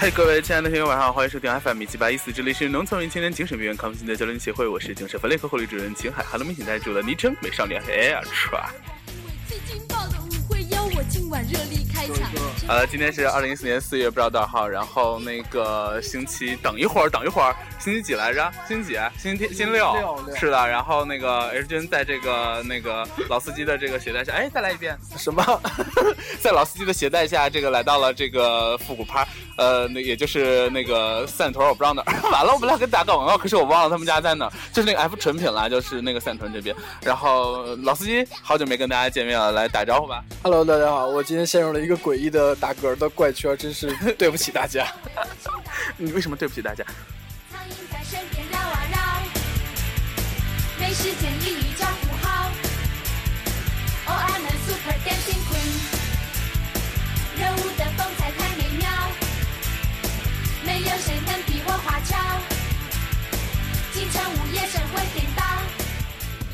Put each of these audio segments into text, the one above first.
嗨，各位亲爱的听众，晚上好，欢迎收听 FM 一七八一四，这里是农村与青年精神病院康复心的交流协会，我是精神分裂科护理主任秦海，Hello，明请带住的昵称美少女 Air Tra。最劲爆的舞会邀我今天是二零一四年四月不知道多少号，然后那个星期等一会儿，等一会儿，星期几来着？星期几？星期天？星期六？是的。然后那个 H 君在这个那个老司机的这个携带下，哎，再来一遍什么？在老司机的携带下，这个来到了这个复古趴。呃，那也就是那个散屯，我不知道哪儿。完了，我本来给打个广告，可是我忘了他们家在哪儿。就是那个 F 纯品啦，就是那个散屯这边。然后老司机，好久没跟大家见面了，来打招呼吧。Hello，大家好，我今天陷入了一个诡异的打嗝的怪圈，真是 对不起大家。你为什么对不起大家？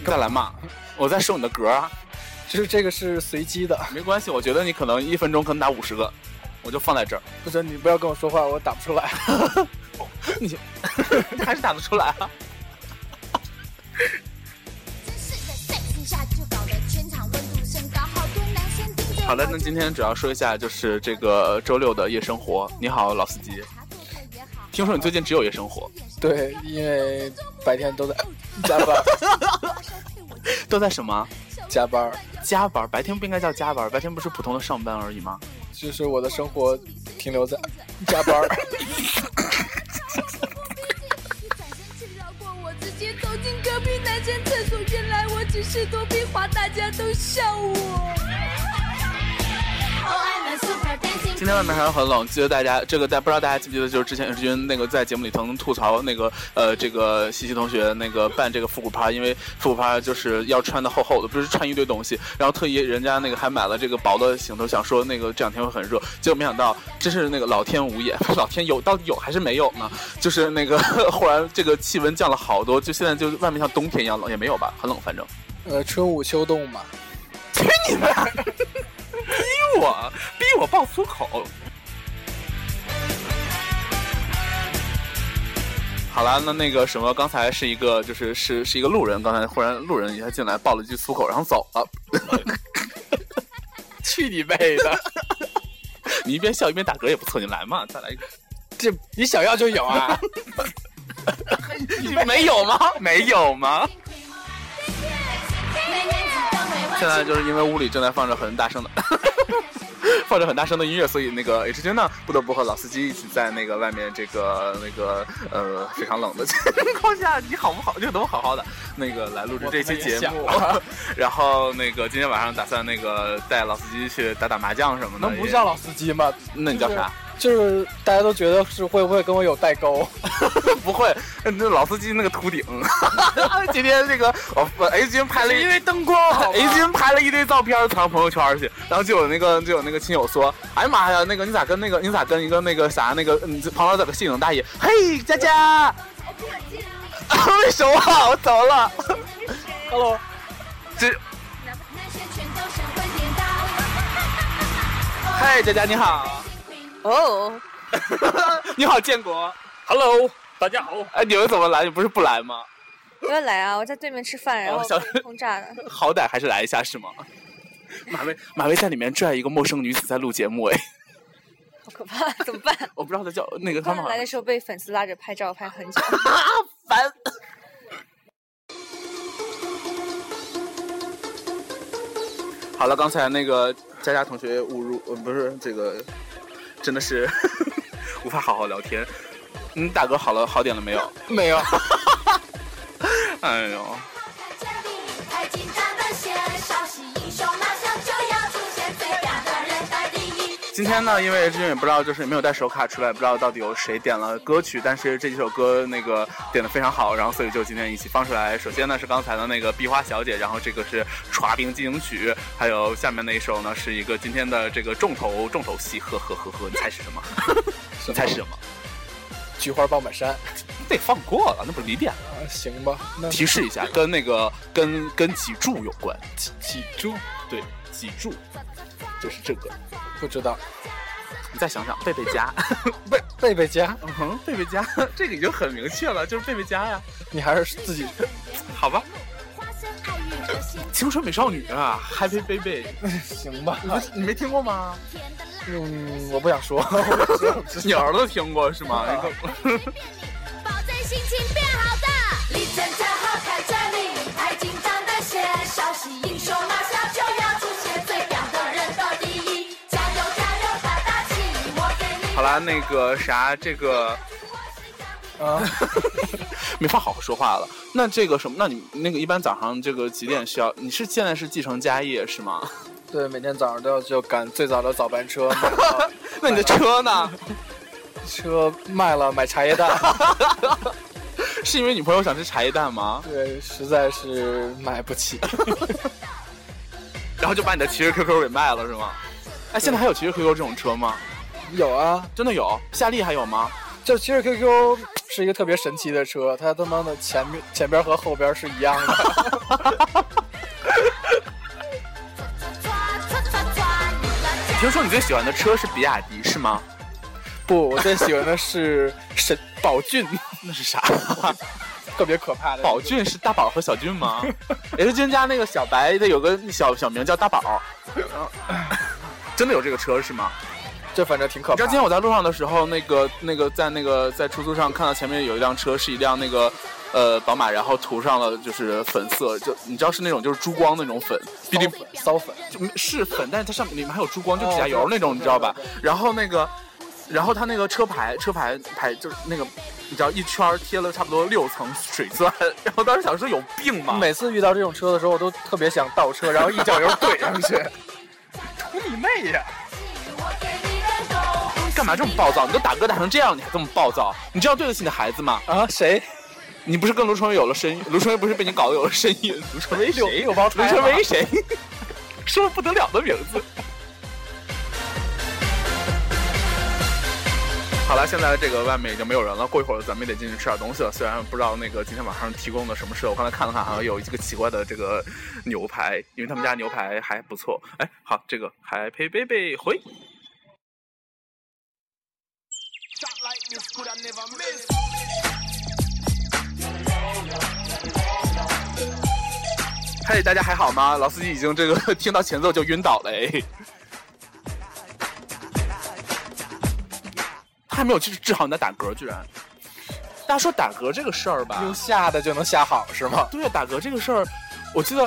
再来嘛，我在收你的格啊，就是这个是随机的，没关系。我觉得你可能一分钟可能打五十个，我就放在这儿。不行你不要跟我说话，我打不出来。你 你还是打得出来啊？好的，那今天主要说一下就是这个周六的夜生活。你好，老司机。听说你最近只有夜生活？对，因为白天都在 加班。都在什么？加班。加班。白天不应该叫加班，白天不是普通的上班而已吗？就是我的生活停留在 加班。今天外面还是很冷，记得大家这个在不知道大家记不记得，就是之前志军那个在节目里曾吐槽那个呃这个西西同学那个办这个复古趴，因为复古趴就是要穿的厚厚的，不是穿一堆东西，然后特意人家那个还买了这个薄的行头，想说那个这两天会很热，结果没想到真是那个老天无眼，老天有到底有还是没有呢？就是那个忽然这个气温降了好多，就现在就外面像冬天一样冷，也没有吧，很冷，反正呃春捂秋冻嘛，去你的！逼我，逼我爆粗口。好了，那那个什么，刚才是一个，就是是是一个路人，刚才忽然路人一下进来，爆了一句粗口，然后走了。去你妹的！你一边笑一边打嗝也不错，你来嘛，再来一个。这你想要就有啊？没有吗？没有吗？现在就是因为屋里正在放着很大声的，放着很大声的音乐，所以那个 H 君呢不得不和老司机一起在那个外面这个那个呃非常冷的情况下，你好不好？就能好好的那个来录制这期节目。然后那个今天晚上打算那个带老司机去打打麻将什么的。能不叫老司机吗？那你叫啥？就是大家都觉得是会不会跟我有代沟？不会，那老司机那个秃顶。今天这个我 A 君拍了，因为灯光，A 君拍了一堆照片传朋友圈去，然后就有那个就有那个亲友说：“哎呀妈呀，那个你咋跟那个你咋跟一个那个啥那个嗯旁边有个摄影大爷？嘿，佳佳，为什么我走了？Hello，这，嗨，佳佳你好。哦，你好，建国，Hello，大家好。哎，你们怎么来？你不是不来吗？我要来啊！我在对面吃饭，然后轰炸的。好歹还是来一下是吗？马威，马威在里面拽一个陌生女子在录节目，哎，好可怕！怎么办？我不知道他叫那个他们来的时候被粉丝拉着拍照拍很久，烦。好了，刚才那个佳佳同学误入，呃，不是这个。真的是 无法好好聊天。嗯，大哥好了，好点了没有？没有。哎呦。今天呢，因为之前也不知道，就是没有带手卡出来，不知道到底有谁点了歌曲。但是这几首歌那个点的非常好，然后所以就今天一起放出来。首先呢是刚才的那个《壁花小姐》，然后这个是《耍冰进行曲》，还有下面那一首呢是一个今天的这个重头重头戏。呵呵呵呵，你猜是什么？你 猜是什么？菊花爆满山。得放过了，那不是你点的？行吧。提示一下，跟那个跟跟脊柱有关。脊脊柱？对，脊柱。就是这个，不知道，你再想想，贝贝家，贝贝贝家，嗯哼，贝贝家，这个已经很明确了，就是贝贝家呀。你还是自己，好吧。青春美少女啊，Happy Baby，行吧？你没听过吗？嗯，我不想说。你儿子听过是吗？好啦，那个啥，这个啊，没法好好说话了。那这个什么？那你那个一般早上这个几点需要？你是现在是继承家业是吗？对，每天早上都要就赶最早的早班车。那你的车呢？车卖了，买茶叶蛋。是因为女朋友想吃茶叶蛋吗？对，实在是买不起。然后就把你的骑士 QQ 给卖了是吗？哎，现在还有骑士 QQ 这种车吗？有啊，真的有。夏利还有吗？就其实 QQ 是一个特别神奇的车，它他妈的前面前边和后边是一样的。听说你最喜欢的车是比亚迪是吗？不，我最喜欢的是神宝骏，那是啥？特别可怕的。宝骏是大宝和小骏吗？H 君家那个小白，他有个小小名叫大宝。真的有这个车是吗？这反正挺可怕。你知道今天我在路上的时候，那个那个在那个在出租上看到前面有一辆车，是一辆那个呃宝马，然后涂上了就是粉色，就你知道是那种就是珠光那种粉，比利粉骚粉，就是粉，但是它上面里面还有珠光，就指甲油那种，你知道吧？然后那个，然后它那个车牌车牌牌就是那个，你知道一圈贴了差不多六层水钻，然后当时想说有病吗？每次遇到这种车的时候，我都特别想倒车，然后一脚油怼上去，图你妹呀！干嘛这么暴躁？你都打嗝打成这样，你还这么暴躁？你这样对得起你的孩子吗？啊，谁？你不是跟卢春威有了身？卢春威不是被你搞得有了身孕？卢春威谁？有包卢春威谁？说了不得了的名字。好了，现在这个外面已经没有人了，过一会儿咱们也得进去吃点东西了。虽然不知道那个今天晚上提供的什么吃，我刚才看了看，好像有一个奇怪的这个牛排，因为他们家牛排还不错。哎，好，这个还陪贝贝回。嗨，大家还好吗？老司机已经这个 听到前奏就晕倒了哎，他还没有去治好你的打嗝，居然！大家说打嗝这个事儿吧，用吓的就能吓好是吗？对，打嗝这个事儿，我记得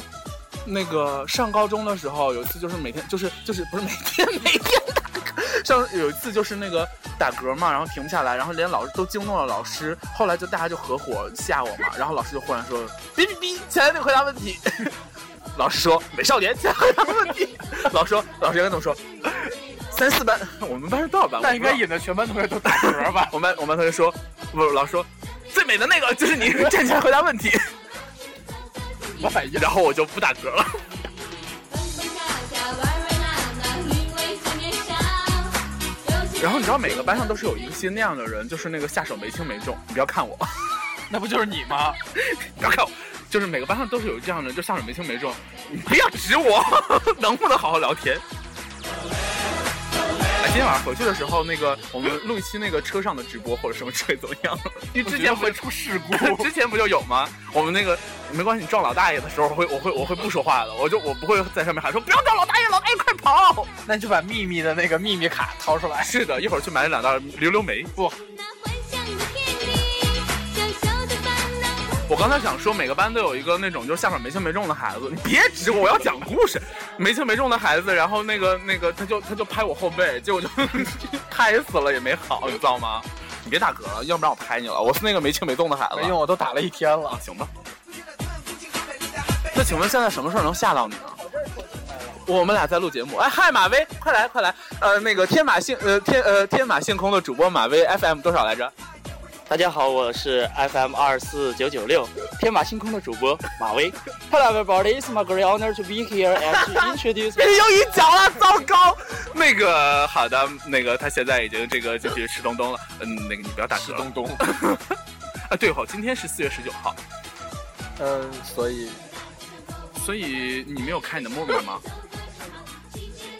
那个上高中的时候有一次，就是每天就是就是不是每天每天上有一次就是那个。打嗝嘛，然后停不下来，然后连老师都惊动了老师。后来就大家就合伙吓我嘛，然后老师就忽然说：“哔哔哔，起来得回答问题。”老师说：“美少年，起来回答问题。”老师说：“老师应该怎么说？三四班，我们班是多少班？那应该引得全班同学都打嗝吧？” 我们班我们班同学说：“不，老师说最美的那个就是你，站起来回答问题。”我反应，然后我就不打嗝了。然后你知道每个班上都是有一些那样的人，就是那个下手没轻没重。你不要看我，那不就是你吗？不要看我，就是每个班上都是有这样的，就下手没轻没重。你不要指我，能不能好好聊天？哎，今天晚上回去的时候，那个我们录一期那个车上的直播或者什么之类怎么样？因为之前会出事故，之前不就有吗？我们那个没关系，你撞老大爷的时候会，我会我会不说话的，我就我不会在上面喊说不要撞老大爷，老大爷快跑！那你就把秘密的那个秘密卡掏出来。是的，一会儿去买两袋溜溜梅。不。我刚才想说，每个班都有一个那种就是下面没轻没重的孩子。你别指我，我要讲故事。没轻没重的孩子，然后那个那个他就他就拍我后背，结果就 拍死了也没好，你知道吗？你别打嗝了，要不然我拍你了。我是那个没轻没重的孩子。没用，我都打了一天了。行吧。那请问现在什么事儿能吓到你呢？我们俩在录节目。哎，嗨，马威，快来快来。呃，那个天马星呃天呃天马星空的主播马威，FM 多少来着？大家好，我是 FM 二四九九六天马星空的主播马威。Hello everybody, it's my great honor to be here and to introduce. 又一脚了，糟糕！那个好的，那个他现在已经这个就是吃东东了。嗯，那个你不要打嗝。吃东东。啊，对好，今天是四月十九号。嗯，所以，所以你没有看你的陌陌吗？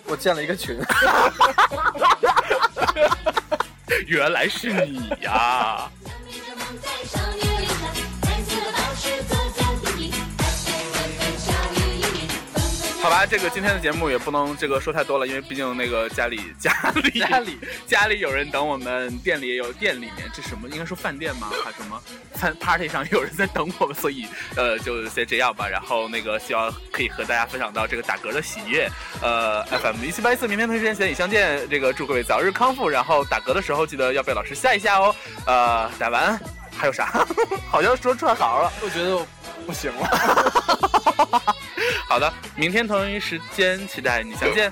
我建了一个群。原来是你呀！好吧，这个今天的节目也不能这个说太多了，因为毕竟那个家里家里 家里家里有人等我们，店里也有店里面这什么应该说饭店吗？还什么饭 party 上有人在等我们，所以呃就先这样吧。然后那个希望可以和大家分享到这个打嗝的喜悦。呃，FM 一七八一四，明天同一时间与相见。这个祝各位早日康复，然后打嗝的时候记得要被老师吓一吓哦。呃，打完还有啥？好像说串行了，我觉得不行了。好的明天同一时间期待你相见。